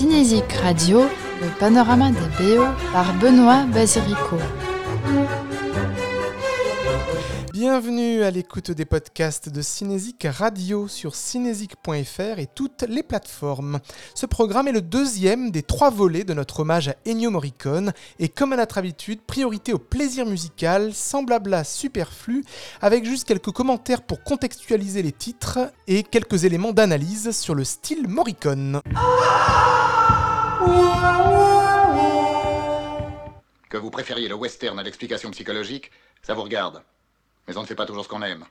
Cinésique Radio, le panorama des BO par Benoît Basirico. Bienvenue à l'écoute des podcasts de Cinésique Radio sur cinésique.fr et toutes les plateformes. Ce programme est le deuxième des trois volets de notre hommage à Ennio Morricone et comme à notre habitude, priorité au plaisir musical, sans blabla superflu, avec juste quelques commentaires pour contextualiser les titres et quelques éléments d'analyse sur le style Morricone. Que vous préfériez le western à l'explication psychologique, ça vous regarde. Mais on ne fait pas toujours ce qu'on aime.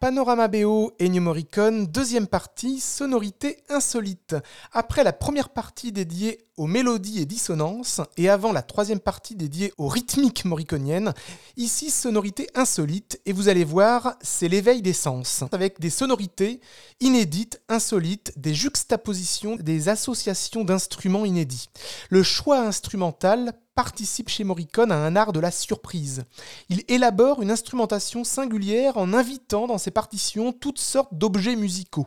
Panorama BO Ennio Morricone, deuxième partie, sonorité insolite. Après la première partie dédiée aux mélodies et dissonances, et avant la troisième partie dédiée aux rythmiques morriconiennes, ici sonorité insolite, et vous allez voir, c'est l'éveil des sens, avec des sonorités inédites, insolites, des juxtapositions, des associations d'instruments inédits. Le choix instrumental participe chez Morricone à un art de la surprise. Il élabore une instrumentation singulière en invitant dans ses partitions toutes sortes d'objets musicaux,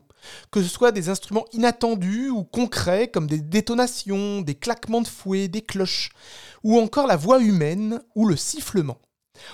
que ce soit des instruments inattendus ou concrets comme des détonations, des claquements de fouet, des cloches, ou encore la voix humaine ou le sifflement.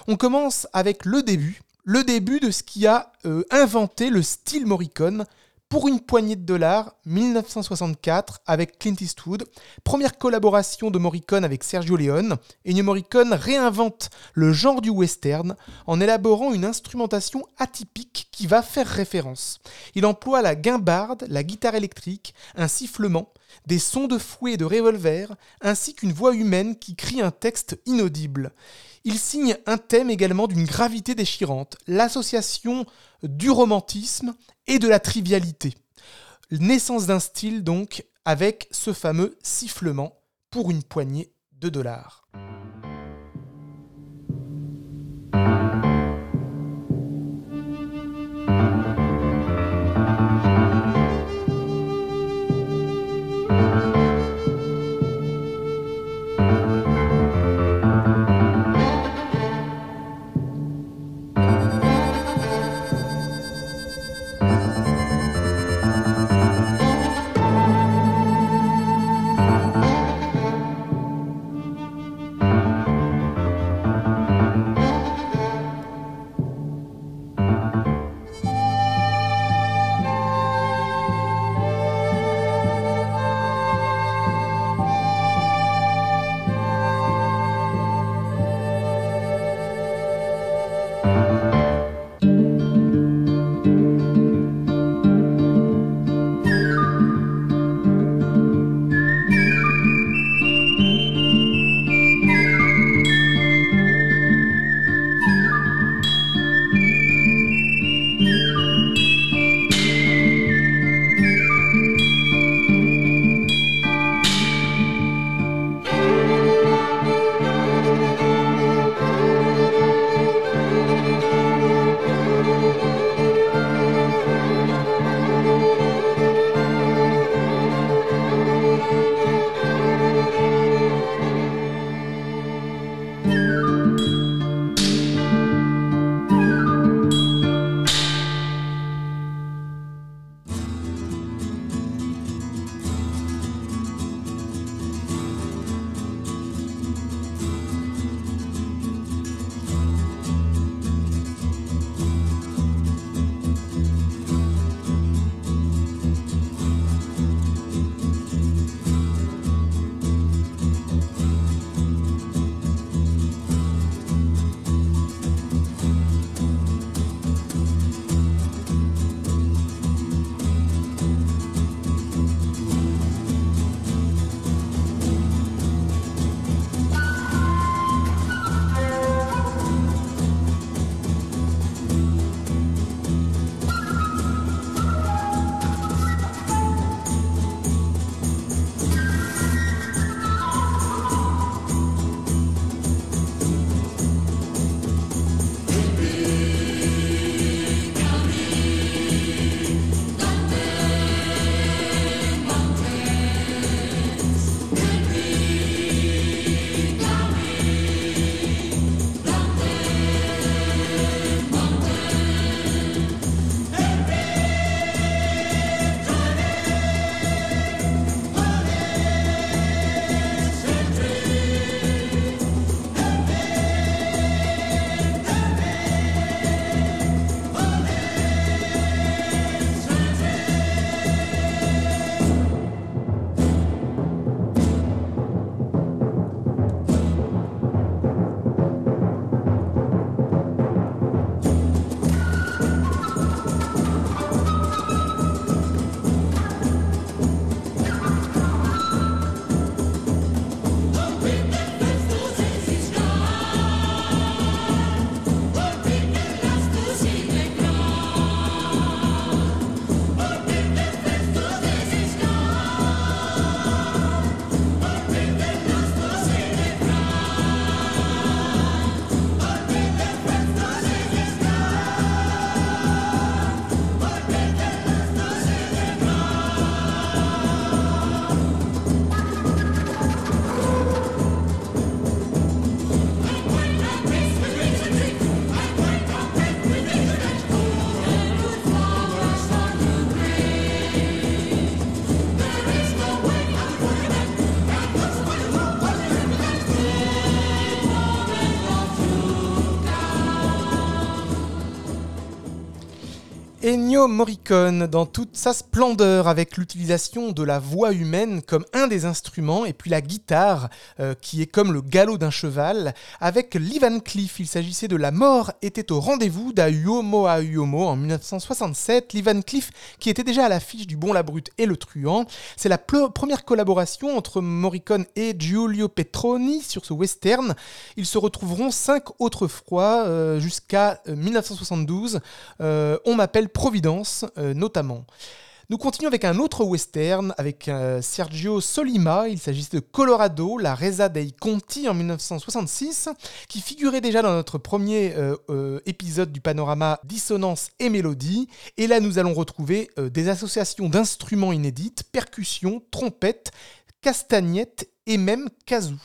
On commence avec le début, le début de ce qui a euh, inventé le style Morricone, pour une poignée de dollars, 1964, avec Clint Eastwood. Première collaboration de Morricone avec Sergio Leone. Ennio Morricone réinvente le genre du western en élaborant une instrumentation atypique qui va faire référence. Il emploie la guimbarde, la guitare électrique, un sifflement, des sons de fouet et de revolver, ainsi qu'une voix humaine qui crie un texte inaudible. Il signe un thème également d'une gravité déchirante, l'association du romantisme et de la trivialité. Naissance d'un style donc avec ce fameux sifflement pour une poignée de dollars. Ennio Morricone dans toute sa splendeur avec l'utilisation de la voix humaine comme un des instruments et puis la guitare euh, qui est comme le galop d'un cheval avec Lee Cleef. Il s'agissait de La mort était au rendez-vous d'Ayuomo à Ayuomo en 1967. Lee Cleef qui était déjà à l'affiche du Bon la Brute et le Truand. C'est la première collaboration entre Morricone et Giulio Petroni sur ce western. Ils se retrouveront cinq autres fois euh, jusqu'à 1972. Euh, on m'appelle Providence euh, notamment. Nous continuons avec un autre western avec euh, Sergio Solima. Il s'agit de Colorado, la Reza dei Conti en 1966, qui figurait déjà dans notre premier euh, épisode du panorama Dissonance et Mélodie. Et là, nous allons retrouver des associations d'instruments inédites, percussions, trompettes, castagnettes et même kazoo.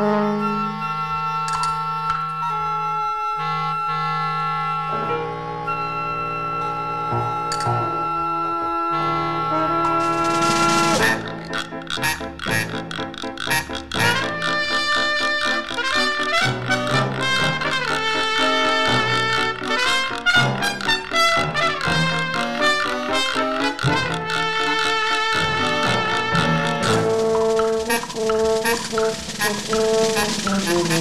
Bye. Thank you.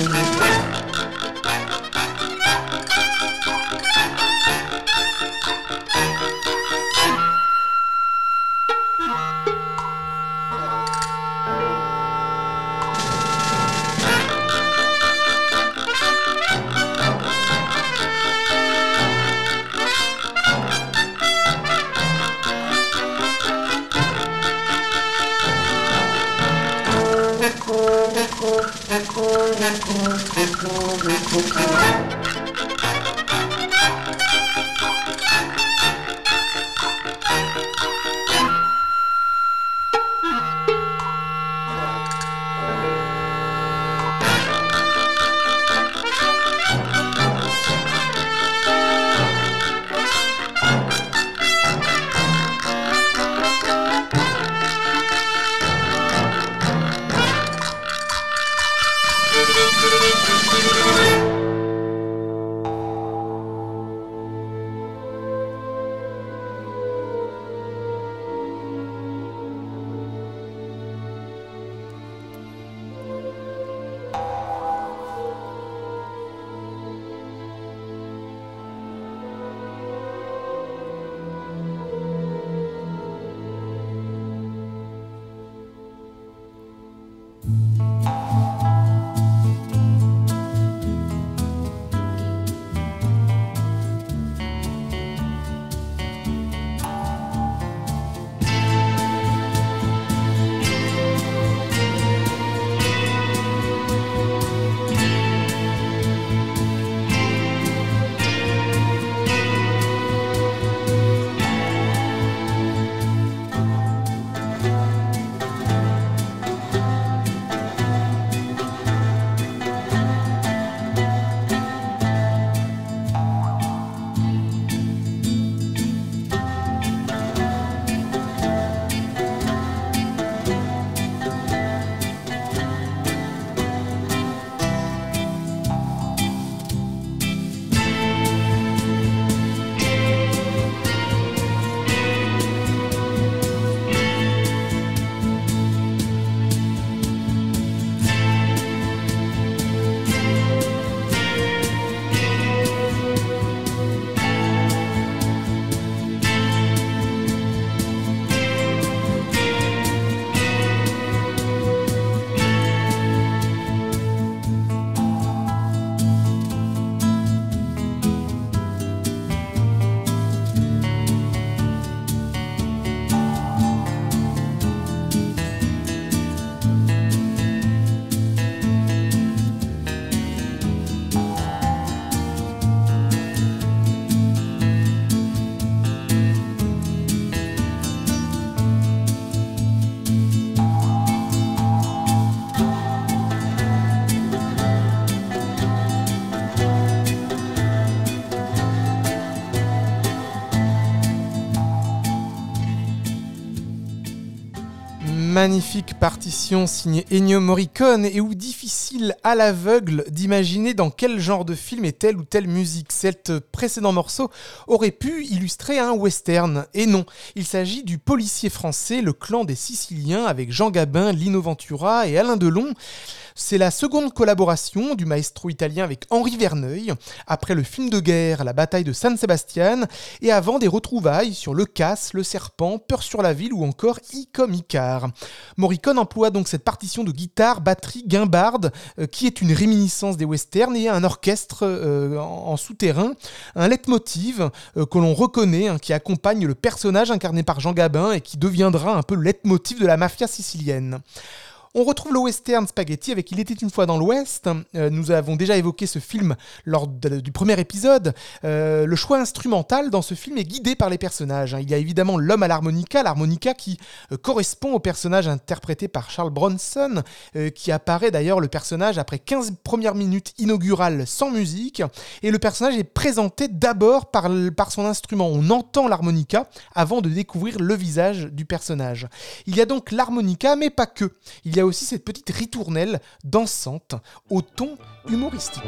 Thank you. Magnifique partition signée Ennio Morricone et où difficile à l'aveugle d'imaginer dans quel genre de film est telle ou telle musique. Cet précédent morceau aurait pu illustrer un western. Et non, il s'agit du policier français, le clan des Siciliens, avec Jean Gabin, Lino Ventura et Alain Delon. C'est la seconde collaboration du maestro italien avec Henri Verneuil, après le film de guerre La bataille de San Sebastian, et avant des retrouvailles sur Le Casse, Le Serpent, Peur sur la ville ou encore I comme Icar. Morricone emploie donc cette partition de guitare, batterie, guimbarde, euh, qui est une réminiscence des westerns, et un orchestre euh, en, souterrain, un leitmotiv euh, que l'on reconnaît, hein, qui accompagne le personnage incarné par Jean Gabin et qui deviendra un peu le leitmotiv de la mafia sicilienne. On retrouve le western Spaghetti avec Il était une fois dans l'Ouest. Euh, nous avons déjà évoqué ce film lors du premier épisode. Euh, le choix instrumental dans ce film est guidé par les personnages. Hein. Il y a évidemment l'homme à l'harmonica, l'harmonica qui euh, correspond au personnage interprété par Charles Bronson, qui apparaît d'ailleurs le personnage après 15 premières minutes inaugurales sans musique. Et le personnage est présenté d'abord par, son instrument. On entend l'harmonica avant de découvrir le visage du personnage. Il y a donc l'harmonica, mais pas que. A aussi cette petite ritournelle dansante au ton humoristique.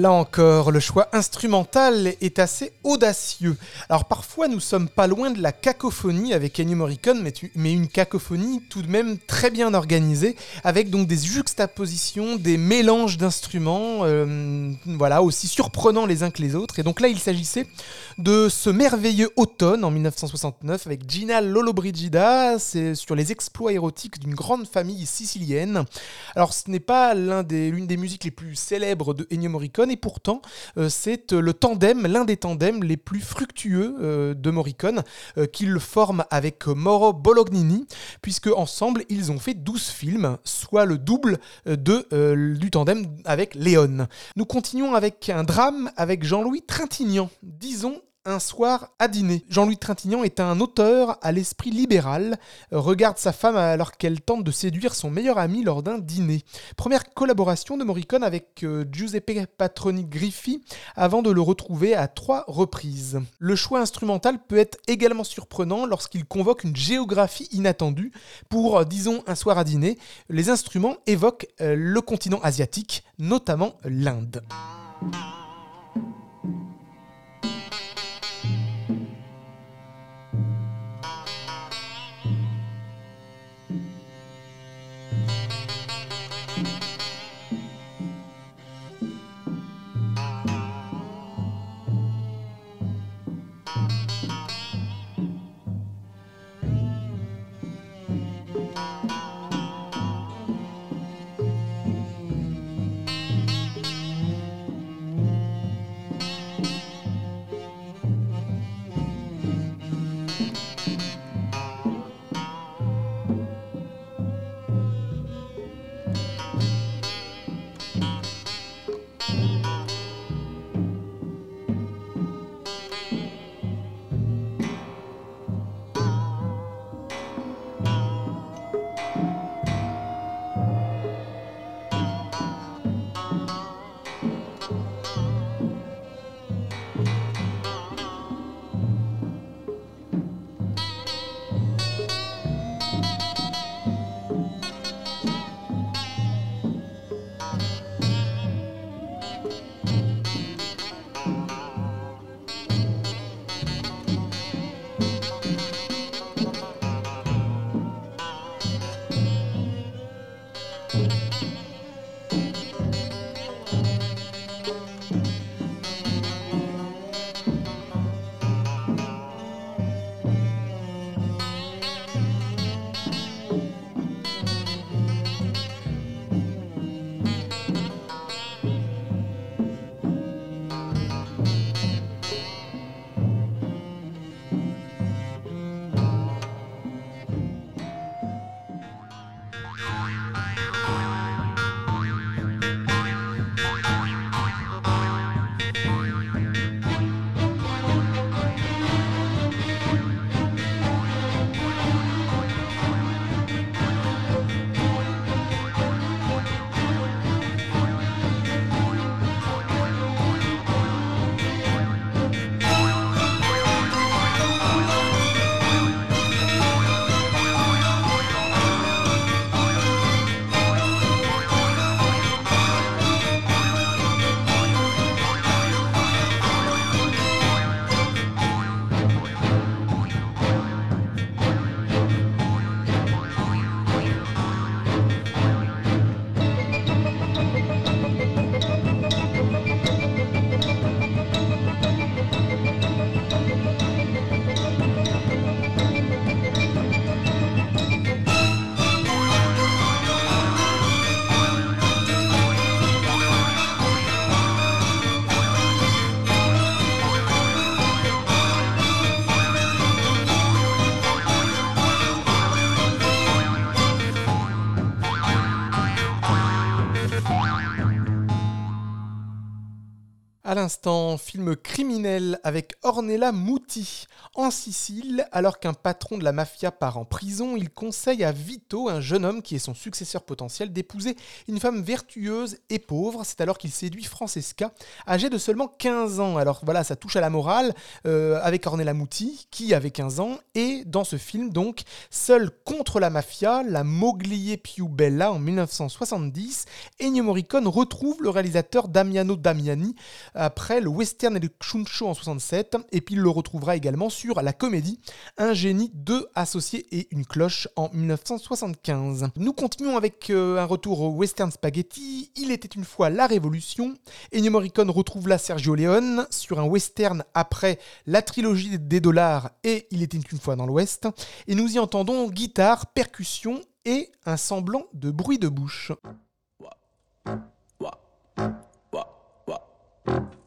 Là encore, le choix instrumental est assez audacieux. Alors parfois nous sommes pas loin de la cacophonie avec Ennio Morricone, mais, une cacophonie tout de même très bien organisée, avec donc des juxtapositions, des mélanges d'instruments, euh, voilà, aussi surprenants les uns que les autres. Et donc là il s'agissait de ce merveilleux automne en 1969 avec Gina Lollobrigida, c'est sur les exploits érotiques d'une grande famille sicilienne. Alors ce n'est pas l'une des, des musiques les plus célèbres de Ennio Morricone, et pourtant euh, c'est euh, le tandem, l'un des tandems les plus fructueux euh, de Morricone qu'il forme avec Mauro Bolognini puisque ensemble ils ont fait 12 films, soit le double de, du tandem avec Léon. Nous continuons avec un drame avec Jean-Louis Trintignant, disons un soir à dîner. Jean-Louis Trintignant est un auteur à l'esprit libéral, regarde sa femme alors qu'elle tente de séduire son meilleur ami lors d'un dîner. Première collaboration de Morricone avec euh, Giuseppe Patroni Griffi avant de le retrouver à trois reprises. Le choix instrumental peut être également surprenant lorsqu'il convoque une géographie inattendue. Pour, euh, disons, un soir à dîner, les instruments évoquent euh, le continent asiatique, notamment l'Inde. À l'instant, film criminel avec Ornella Muti. En Sicile, alors qu'un patron de la mafia part en prison, il conseille à Vito, un jeune homme qui est son successeur potentiel, d'épouser une femme vertueuse et pauvre. C'est alors qu'il séduit Francesca, âgée de seulement 15 ans. Alors voilà, ça touche à la morale euh, avec Ornella Muti, qui avait 15 ans, et dans ce film, donc, seul contre la mafia, la Moglier più bella en 1970, Ennio Morricone retrouve le réalisateur Damiano Damiani après le western et le chuncho en 67, et puis il le retrouvera également sur la comédie Un génie, deux associés et une cloche en 1975. Nous continuons avec euh, un retour au western spaghetti, Il était une fois la révolution, Ennio Morricone retrouve là Sergio Leone sur un western après la trilogie des dollars et Il était une fois dans l'ouest, et nous y entendons guitare, percussion et un semblant de bruit de bouche. Thank you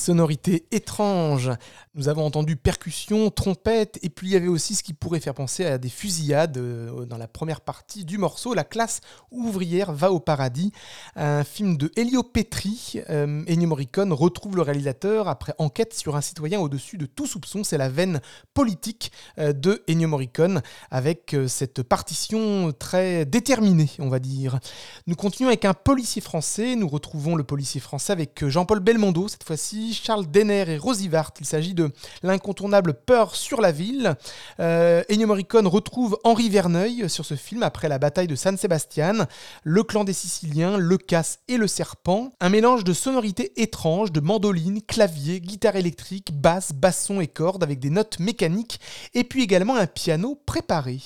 Sonorité étrange. Nous avons entendu percussions, trompettes, et puis il y avait aussi ce qui pourrait faire penser à des fusillades euh, dans la première partie du morceau. La classe ouvrière va au paradis. Un film de Elio Petri. Euh, Ennio Morricone retrouve le réalisateur après enquête sur un citoyen au-dessus de tout soupçon. C'est la veine politique euh, de Ennio Morricone avec cette partition très déterminée, on va dire. Nous continuons avec un policier français. Nous retrouvons le policier français avec Jean-Paul Belmondo cette fois-ci Charles Denner et Rosie Vart. Il s'agit de l'incontournable Peur sur la ville. Euh, Ennio Morricone retrouve Henri Verneuil sur ce film après la bataille de San Sebastian, le clan des Siciliens, le casse et le serpent. Un mélange de sonorités étranges, de mandoline, clavier, guitare électrique, basse, basson et cordes avec des notes mécaniques et puis également un piano préparé.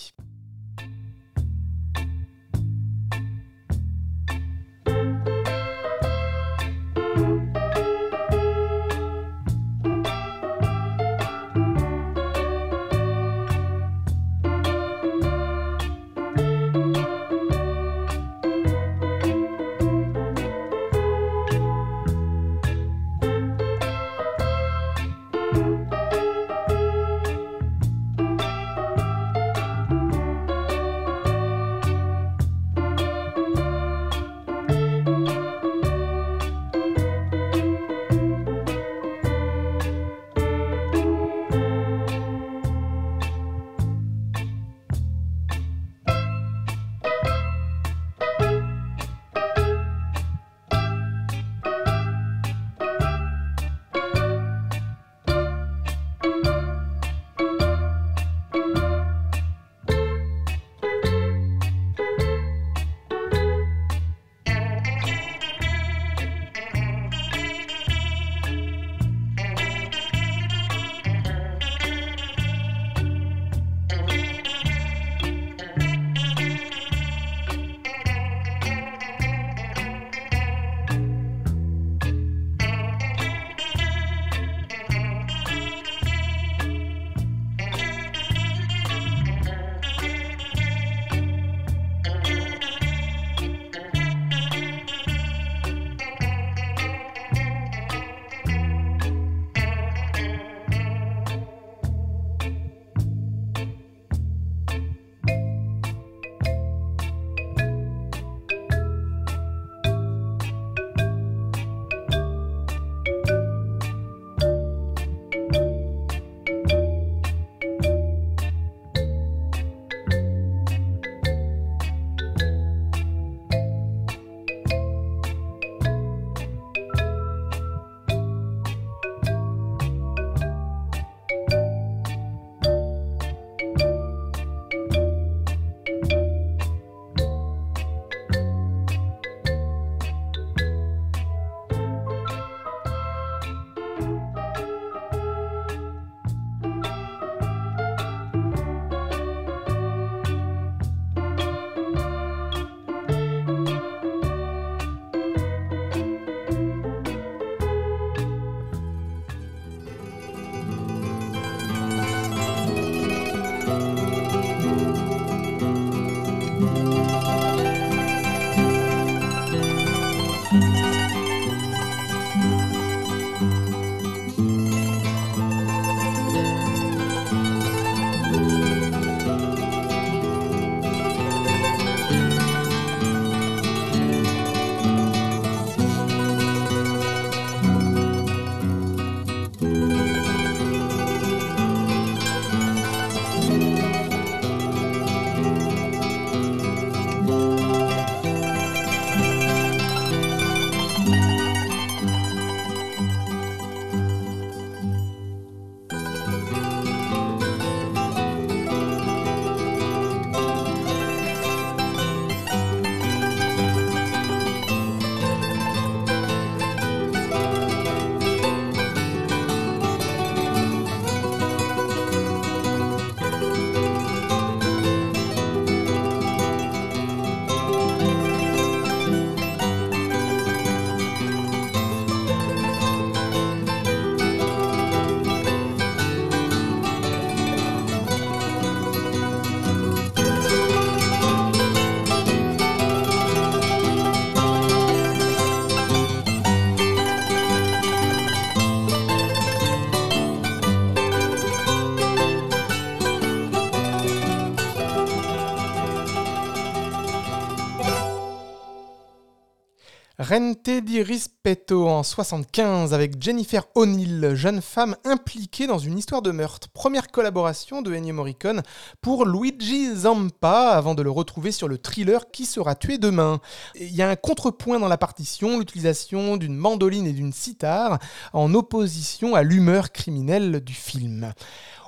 Rente di Rispetto en 75 avec Jennifer O'Neill, jeune femme impliquée dans une histoire de meurtre. Première collaboration de Ennio Morricone pour Luigi Zampa avant de le retrouver sur le thriller Qui sera tué demain. Il y a un contrepoint dans la partition, l'utilisation d'une mandoline et d'une sitar en opposition à l'humeur criminelle du film.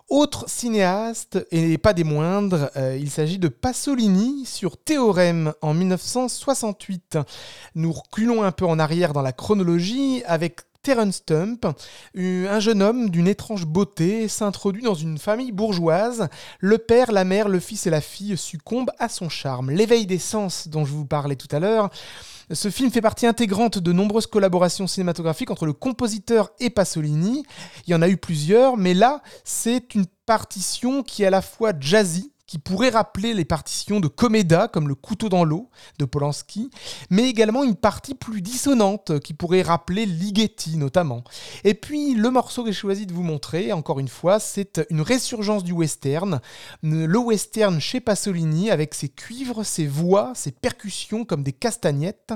Autre cinéaste, et pas des moindres, euh, il s'agit de Pasolini sur Théorème en 1968. Nous reculons un peu en arrière dans la chronologie avec Terence Stump, un jeune homme d'une étrange beauté, s'introduit dans une famille bourgeoise. Le père, la mère, le fils et la fille succombent à son charme. L'éveil des sens dont je vous parlais tout à l'heure ce film fait partie intégrante de nombreuses collaborations cinématographiques entre le compositeur et Pasolini. Il y en a eu plusieurs, mais là, c'est une partition qui est à la fois jazzy, qui pourrait rappeler les partitions de Comeda, comme Le couteau dans l'eau de Polanski, mais également une partie plus dissonante qui pourrait rappeler Ligeti notamment. Et puis le morceau que j'ai choisi de vous montrer, encore une fois, c'est une résurgence du western, le western chez Pasolini avec ses cuivres, ses voix, ses percussions comme des castagnettes,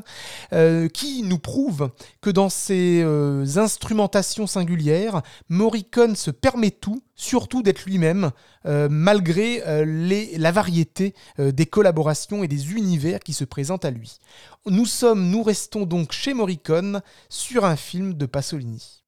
euh, qui nous prouve que dans ses euh, instrumentations singulières, Morricone se permet tout, surtout d'être lui-même, euh, malgré euh, la variété euh, des collaborations et des univers qui se présentent à lui. Nous sommes, nous restons donc chez Morricone sur un film de Pasolini.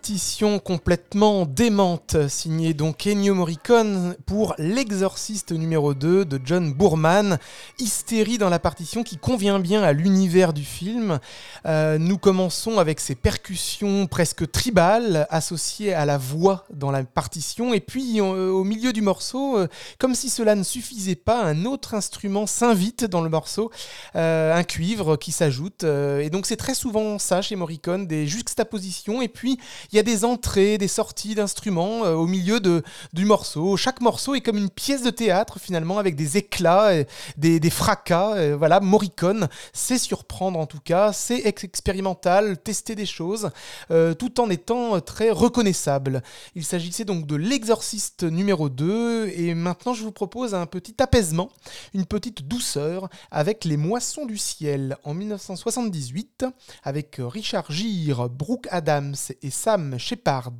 Partition complètement démente, signée donc Ennio Morricone pour L'Exorciste numéro 2 de John Boorman. Hystérie dans la partition qui convient bien à l'univers du film. Euh, nous commençons avec ces percussions presque tribales associées à la voix dans la partition. Et puis euh, au milieu du morceau, euh, comme si cela ne suffisait pas, un autre instrument s'invite dans le morceau, un cuivre qui s'ajoute. et donc c'est très souvent ça chez Morricone, des juxtapositions et puis il y a des entrées, des sorties d'instruments euh, au milieu de, du morceau. Chaque morceau est comme une pièce de théâtre finalement avec des éclats, des, fracas. Voilà, Morricone, c'est surprendre en tout cas, c'est expérimental, tester des choses, euh, tout en étant très reconnaissable. Il s'agissait donc de l'exorciste numéro 2 et maintenant je vous propose un petit apaisement, une petite douceur avec les moissons du ciel en 1978 avec Richard Gere, Brooke Adams et Sam Shepard.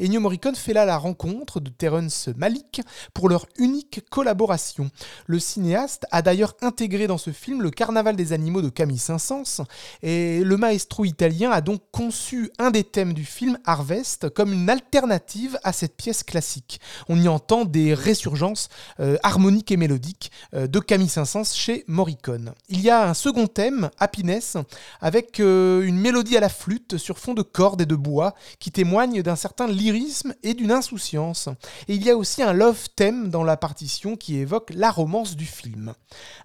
Ennio Morricone fait là la rencontre de Terence Malick pour leur unique collaboration. Le cinéaste a d'ailleurs intégré dans ce film le Carnaval des animaux de Camille Saint-Saëns et le maestro italien a donc conçu un des thèmes du film Harvest comme une alternative à cette pièce classique. On y entend des résurgences euh, harmoniques et mélodiques euh, de Camille Saint-Saëns chez Morricone. Il y a un second thème, Happiness, avec euh, une mélodie à la flûte sur fond de cordes et de bois qui témoigne d'un certain lyrisme et d'une insouciance. Et il y a aussi un love theme dans la partition qui évoque la romance du film.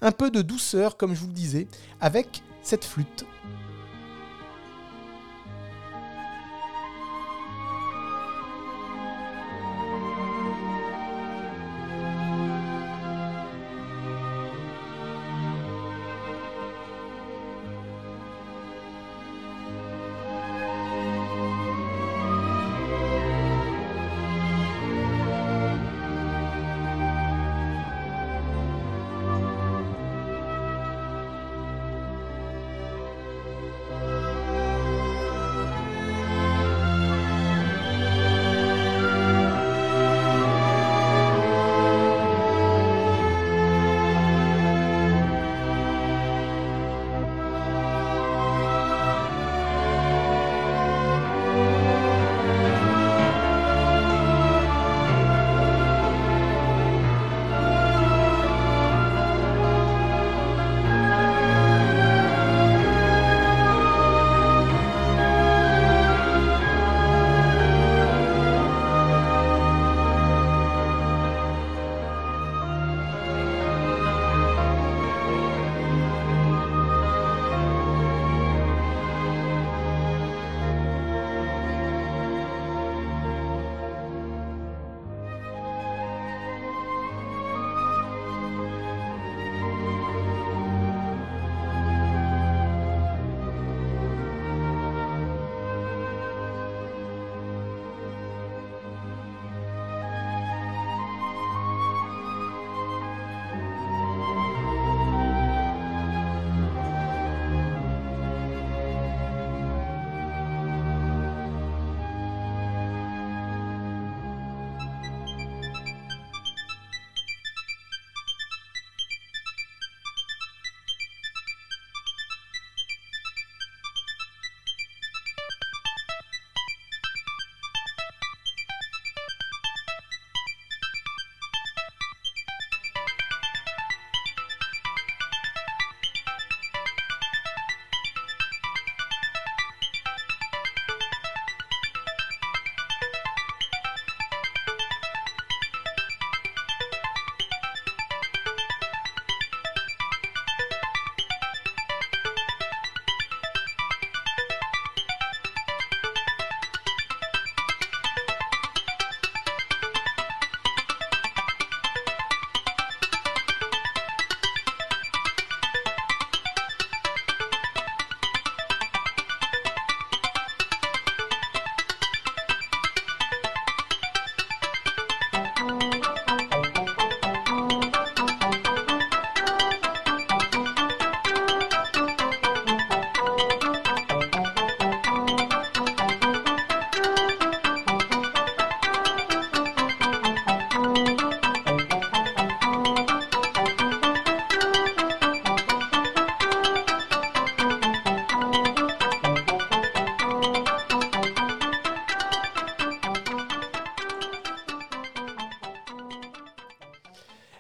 Un peu de douceur, comme je vous le disais, avec cette flûte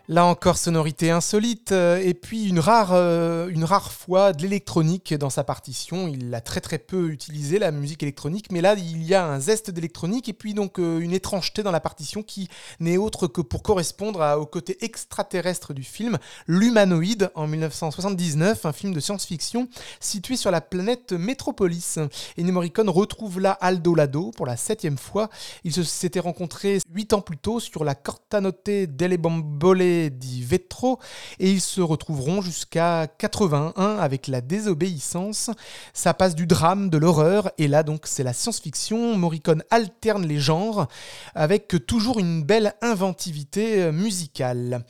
Là encore, sonorité insolite, euh, et puis une rare, euh, une rare fois de l'électronique dans sa partition. Il l'a très très peu utilisé, la musique électronique, mais là, il y a un zeste d'électronique, et puis donc euh, une étrangeté dans la partition qui n'est autre que pour correspondre au côté extraterrestre du film, L'Humanoïde, en 1979, un film de science-fiction situé sur la planète Métropolis. Et Morricone retrouve là Aldo Lado pour la septième fois. Ils s'étaient rencontrés huit ans plus tôt sur la Cortanote delle Bambole dit Vetro et ils se retrouveront jusqu'à 81 avec la désobéissance. Ça passe du drame, de l'horreur et là donc c'est la science-fiction. Morricone alterne les genres avec toujours une belle inventivité euh, musicale.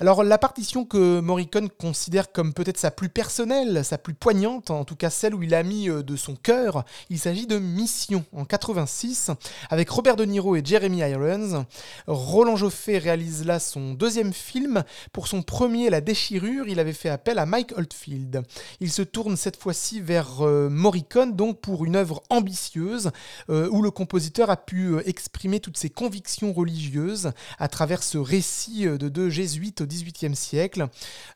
Alors la partition que Morricone considère comme peut-être sa plus personnelle, sa plus poignante, en tout cas celle où il a mis euh, de son cœur, il s'agit de Mission en 86 avec Robert De Niro et Jeremy Irons. Roland Joffé réalise là son deuxième film film. Pour son premier La déchirure, il avait fait appel à Mike Oldfield. Il se tourne cette fois-ci vers euh, Morricone, donc pour une œuvre ambitieuse, euh, où le compositeur a pu euh, exprimer toutes ses convictions religieuses à travers ce récit de deux jésuites au XVIIIe siècle.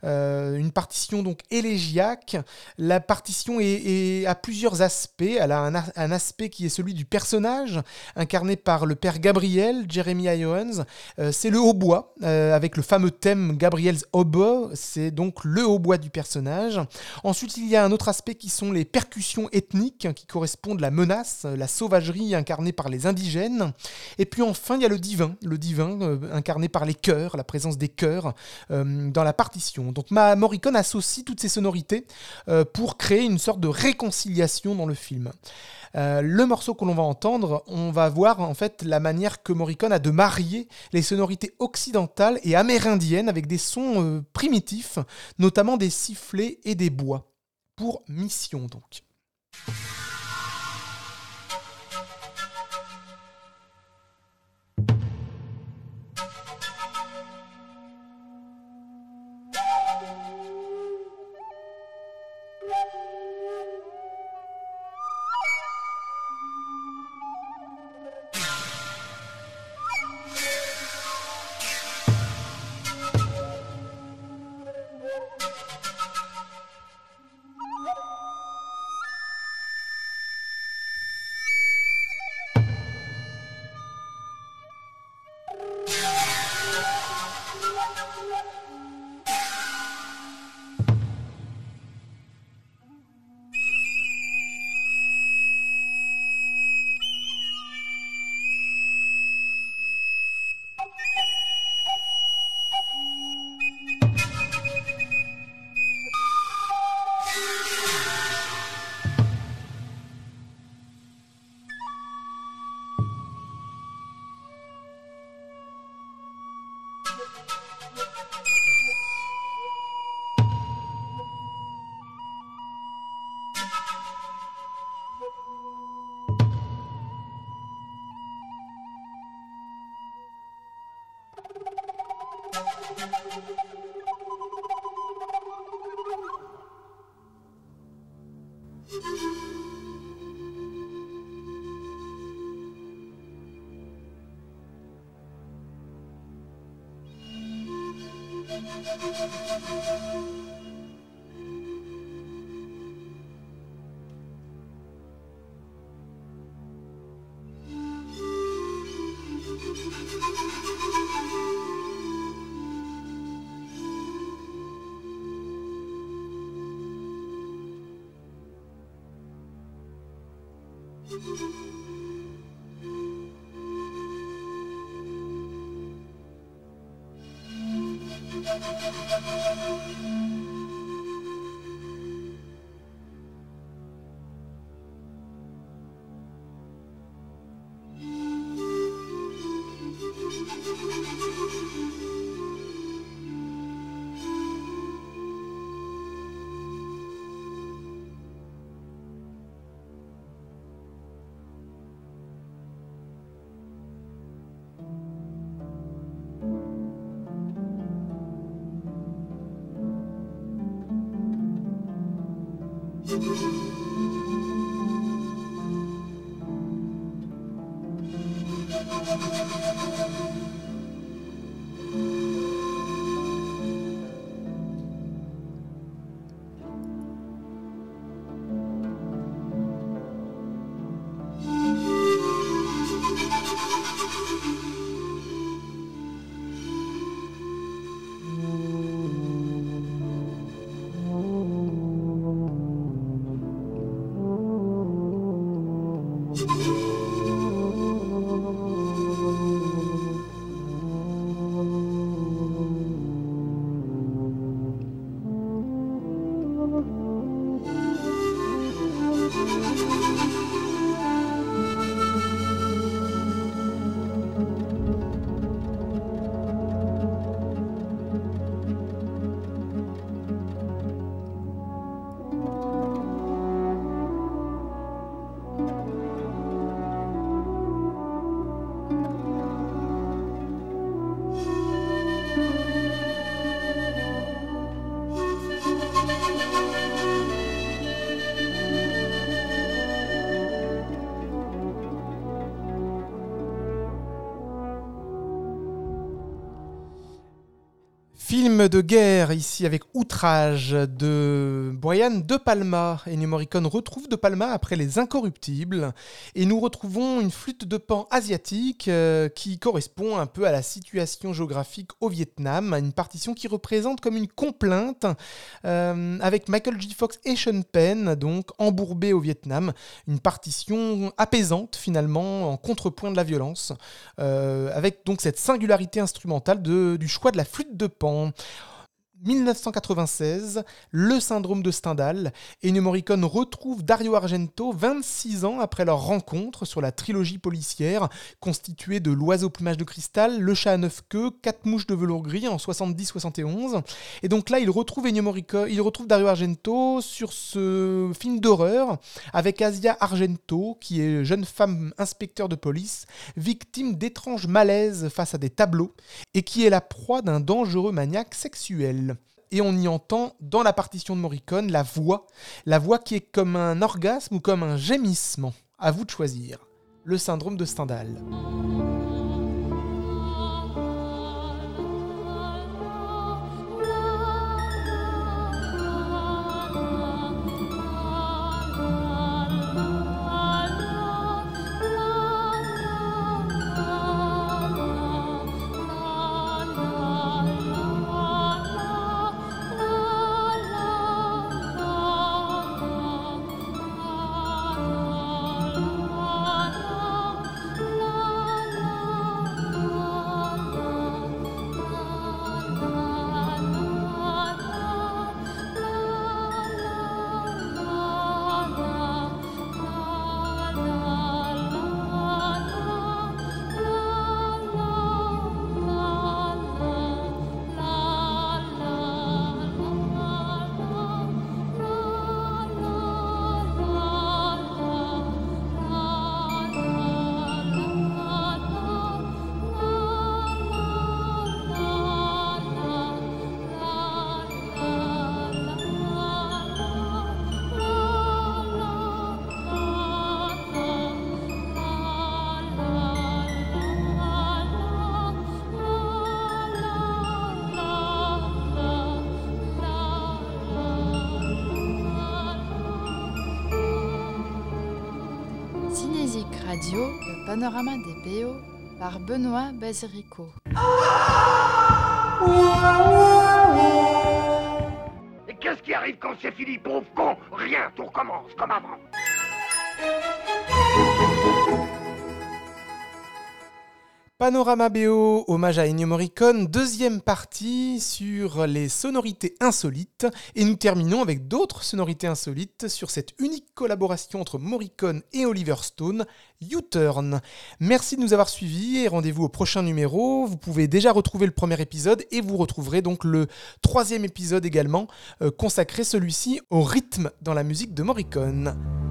une partition donc élégiaque. La partition est, a plusieurs aspects. Elle a un, aspect qui est celui du personnage, incarné par le père Gabriel, Jeremy Irons. C'est le hautbois, avec le fameux thème Gabriel's Oboe, c'est donc le hautbois du personnage. Ensuite, il y a un autre aspect qui sont les percussions ethniques qui correspondent à la menace, la sauvagerie incarnée par les indigènes. Et puis enfin, il y a le divin, le divin euh, incarné par les chœurs, la présence des chœurs euh, dans la partition. Donc ma Morricone associe toutes ces sonorités euh, pour créer une sorte de réconciliation dans le film. Euh, le morceau que l'on va entendre, on va voir en fait la manière que Morricone a de marier les sonorités occidentales et amérindiennes avec des sons euh, primitifs, notamment des sifflets et des bois. Pour Mission donc. de guerre ici avec Outrage de Brian De Palma. Ennio Morricone retrouve De Palma après Les Incorruptibles et nous retrouvons une flûte de pan asiatique euh, qui correspond un peu à la situation géographique au Vietnam, une partition qui représente comme une complainte euh, avec Michael J. Fox et Sean Penn, donc embourbés au Vietnam, une partition apaisante finalement en contrepoint de la violence, euh, avec donc cette singularité instrumentale du choix de la flûte de pan 1996, le syndrome de Stendhal, Ennio Morricone retrouve Dario Argento 26 ans après leur rencontre sur la trilogie policière constituée de L'oiseau plumage de cristal, Le chat à neuf queues, Quatre mouches de velours gris en 70-71. Et donc là, il retrouve Ennio Morricone, il retrouve Dario Argento sur ce film d'horreur avec Asia Argento, qui est jeune femme inspecteur de police, victime d'étranges malaises face à des tableaux, et qui est la proie d'un dangereux maniaque sexuel et on y entend dans la partition de Morricone la voix, la voix qui est comme un orgasme ou comme un gémissement. À vous de choisir. Le syndrome de Stendhal. Panorama des BO par Benoît Basirico. Et qu'est-ce qui arrive quand c'est fini, pauvre con Rien, tout recommence comme avant. Panorama BO, hommage à Ennio Morricone, deuxième partie sur les sonorités insolites. Et nous terminons avec d'autres sonorités insolites sur cette unique collaboration entre Morricone et Oliver Stone, U-Turn. Merci de nous avoir suivis et rendez-vous au prochain numéro. Vous pouvez déjà retrouver le premier épisode et vous retrouverez donc le troisième épisode également, euh, consacré celui-ci au rythme dans la musique de Morricone.